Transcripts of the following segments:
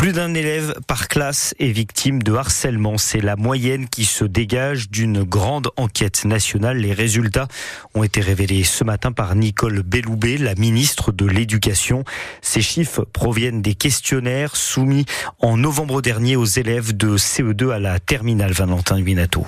Plus d'un élève par classe est victime de harcèlement. C'est la moyenne qui se dégage d'une grande enquête nationale. Les résultats ont été révélés ce matin par Nicole Belloubet, la ministre de l'Éducation. Ces chiffres proviennent des questionnaires soumis en novembre dernier aux élèves de CE2 à la terminale Valentin Huinato.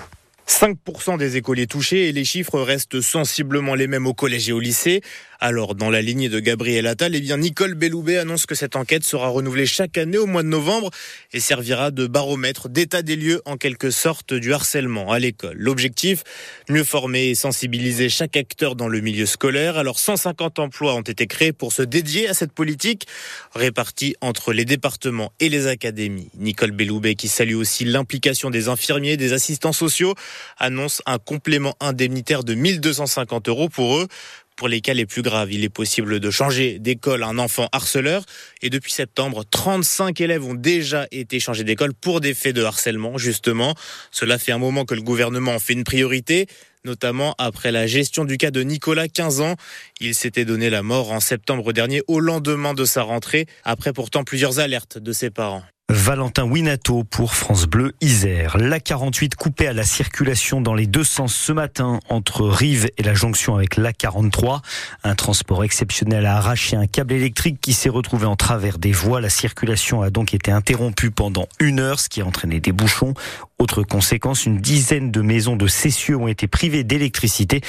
5% des écoliers touchés et les chiffres restent sensiblement les mêmes au collège et au lycée. Alors, dans la lignée de Gabriel Attal, eh bien, Nicole Belloubet annonce que cette enquête sera renouvelée chaque année au mois de novembre et servira de baromètre d'état des lieux, en quelque sorte, du harcèlement à l'école. L'objectif, mieux former et sensibiliser chaque acteur dans le milieu scolaire. Alors, 150 emplois ont été créés pour se dédier à cette politique, répartis entre les départements et les académies. Nicole Belloubet, qui salue aussi l'implication des infirmiers, des assistants sociaux, annonce un complément indemnitaire de 1250 euros pour eux. Pour les cas les plus graves, il est possible de changer d'école un enfant harceleur. Et depuis septembre, 35 élèves ont déjà été changés d'école pour des faits de harcèlement, justement. Cela fait un moment que le gouvernement en fait une priorité notamment après la gestion du cas de Nicolas, 15 ans. Il s'était donné la mort en septembre dernier au lendemain de sa rentrée, après pourtant plusieurs alertes de ses parents. Valentin Winato pour France Bleu Isère. La 48 coupée à la circulation dans les deux sens ce matin entre Rive et la jonction avec la 43. Un transport exceptionnel a arraché un câble électrique qui s'est retrouvé en travers des voies. La circulation a donc été interrompue pendant une heure, ce qui a entraîné des bouchons. Autre conséquence, une dizaine de maisons de Cessieux ont été privées d'électricité,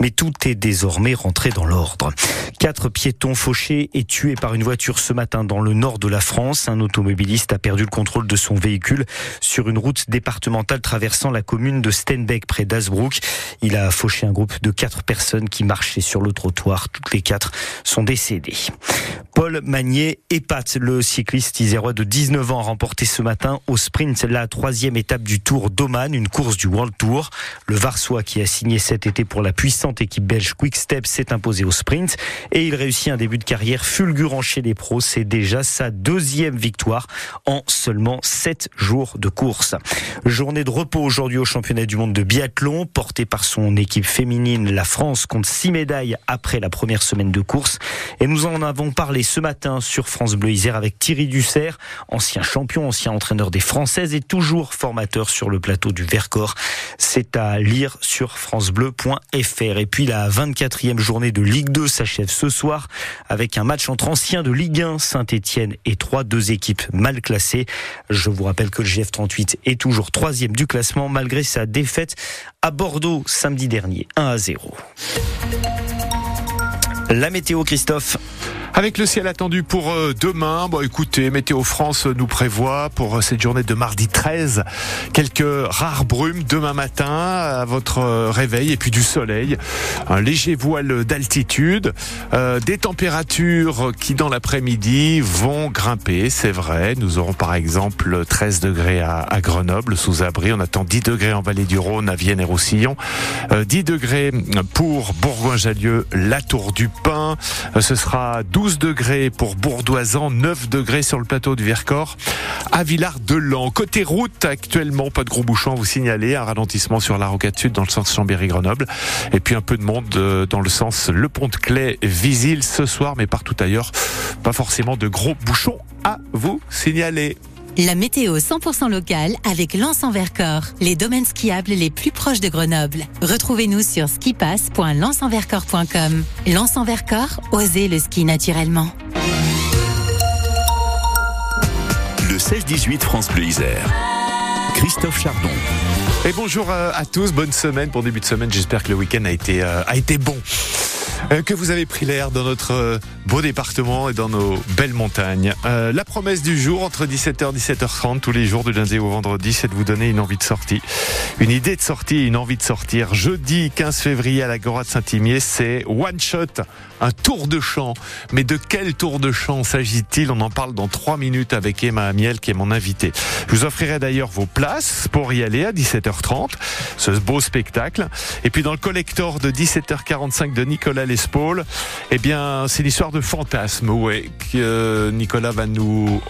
mais tout est désormais rentré dans l'ordre. Quatre piétons fauchés et tués par une voiture ce matin dans le nord de la France. Un automobiliste a perdu le contrôle de son véhicule sur une route départementale traversant la commune de Stenbeck près d'Asbrook. Il a fauché un groupe de quatre personnes qui marchaient sur le trottoir. Toutes les quatre sont décédées. Paul Magnier épate le cycliste isérois de 19 ans a remporté ce matin au sprint la troisième étape du Tour d'Oman, une course du World Tour. Le Varsois qui a signé cet été pour la puissante équipe belge Quick Step s'est imposé au sprint et il réussit un début de carrière fulgurant chez les pros. C'est déjà sa deuxième victoire en seulement sept jours de course. Journée de repos aujourd'hui au championnat du monde de biathlon, porté par son équipe féminine. La France compte six médailles après la première semaine de course et nous en avons parlé ce matin sur France Bleu Isère avec Thierry Dussert, ancien champion, ancien entraîneur des Françaises et toujours formateur sur le plateau du Vercors. C'est à lire sur francebleu.fr. Et puis la 24e journée de Ligue 2 s'achève ce soir avec un match entre anciens de Ligue 1, Saint-Etienne et 3, deux équipes mal classées. Je vous rappelle que le GF38 est toujours troisième du classement malgré sa défaite à Bordeaux samedi dernier, 1 à 0. La météo, Christophe. Avec le ciel attendu pour euh, demain, bon écoutez, Météo France nous prévoit pour euh, cette journée de mardi 13 quelques rares brumes demain matin à votre euh, réveil et puis du soleil, un léger voile d'altitude, des températures qui dans l'après-midi vont grimper, c'est vrai. Nous aurons par exemple 13 degrés à, Grenoble sous abri, on attend 10 degrés en vallée du Rhône à Vienne et Roussillon, 10 degrés pour Bourgoin-Jallieu, la Tour du Pin, ce sera 12 12 degrés pour Bourdoisan, 9 degrés sur le plateau du Vercors, à Villard-de-Lans. Côté route, actuellement, pas de gros bouchons à vous signaler, un ralentissement sur la rocade sud dans le sens Chambéry-Grenoble, et puis un peu de monde euh, dans le sens Le Pont de Clay, Visil ce soir, mais partout ailleurs, pas forcément de gros bouchons à vous signaler. La météo 100% locale avec Lens en Vercors, les domaines skiables les plus proches de Grenoble. Retrouvez-nous sur skipass.lensenvercors.com. Lens en Vercors, osez le ski naturellement. Le 16-18 France Bleu Isère. Christophe Chardon. Et bonjour à tous, bonne semaine pour début de semaine. J'espère que le week-end a été, euh, a été bon. Euh, que vous avez pris l'air dans notre euh, beau département et dans nos belles montagnes. Euh, la promesse du jour entre 17h et 17h30 tous les jours du lundi au vendredi, c'est de vous donner une envie de sortie. Une idée de sortie une envie de sortir. Jeudi 15 février à la Gora de Saint-Imier, c'est One Shot, un tour de chant. Mais de quel tour de chant s'agit-il? On en parle dans trois minutes avec Emma Amiel qui est mon invitée. Je vous offrirai d'ailleurs vos places pour y aller à 17h30, ce beau spectacle. Et puis dans le collector de 17h45 de Nicolas Lespaul, eh bien c'est l'histoire de fantasme, ouais, que Nicolas va nous